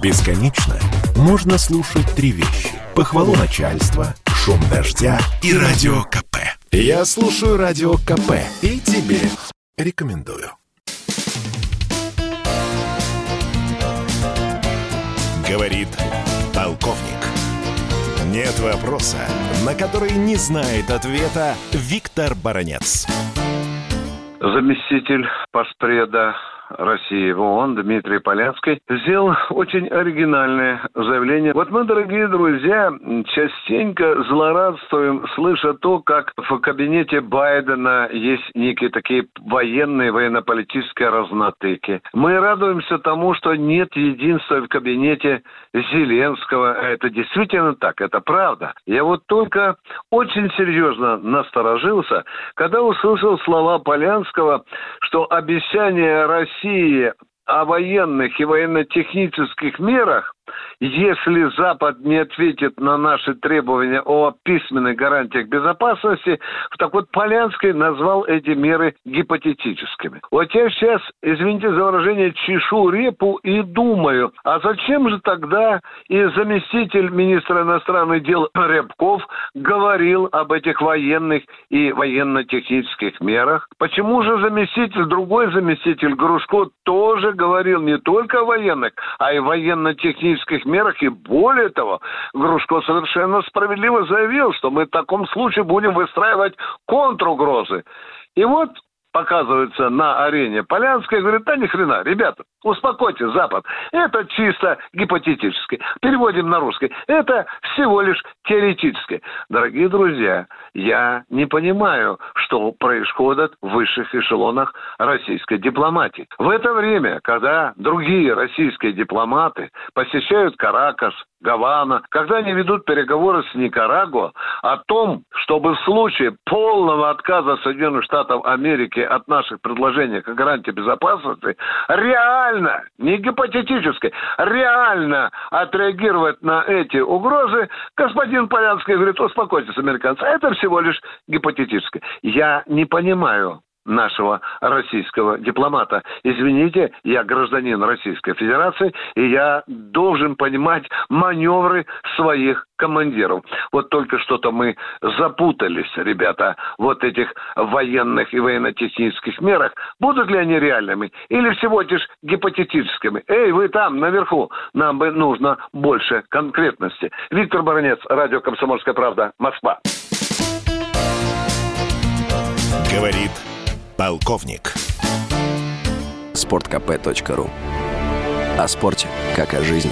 Бесконечно можно слушать три вещи. Похвалу начальства, шум дождя и радио КП. Я слушаю радио КП и тебе рекомендую. Говорит полковник. Нет вопроса, на который не знает ответа Виктор Баранец. Заместитель паспреда России в ООН Дмитрий Полянский сделал очень оригинальное заявление. Вот мы, дорогие друзья, частенько злорадствуем, слыша то, как в кабинете Байдена есть некие такие военные, военно-политические разнотыки. Мы радуемся тому, что нет единства в кабинете Зеленского. Это действительно так, это правда. Я вот только очень серьезно насторожился, когда услышал слова Полянского, что обещание России России о военных и военно-технических мерах если Запад не ответит на наши требования о письменных гарантиях безопасности, так вот Полянский назвал эти меры гипотетическими. Вот я сейчас, извините за выражение, чешу репу и думаю, а зачем же тогда и заместитель министра иностранных дел Рябков говорил об этих военных и военно-технических мерах? Почему же заместитель, другой заместитель Грушко тоже говорил не только о военных, а и военно-технических мерах. И более того, Грушко совершенно справедливо заявил, что мы в таком случае будем выстраивать контругрозы. И вот показывается на арене Полянская, говорит, да ни хрена, ребята, успокойтесь, Запад, это чисто гипотетически. Переводим на русский. Это всего лишь теоретически. Дорогие друзья, я не понимаю, что происходит в высших эшелонах российской дипломатии. В это время, когда другие российские дипломаты посещают Каракас, Гавана, когда они ведут переговоры с Никарагуа о том, чтобы в случае полного отказа Соединенных Штатов Америки от наших предложений о гарантии безопасности реально, не гипотетически, реально отреагировать на эти угрозы, господин Полянский говорит, успокойтесь, американцы, это всего лишь гипотетически. Я не понимаю, нашего российского дипломата. Извините, я гражданин Российской Федерации, и я должен понимать маневры своих командиров. Вот только что-то мы запутались, ребята, вот этих военных и военно-технических мерах. Будут ли они реальными или всего лишь гипотетическими? Эй, вы там, наверху, нам бы нужно больше конкретности. Виктор Баранец, радио «Комсомольская правда», Москва. Говорит Полковник. Спорткп.ру О спорте, как о жизни.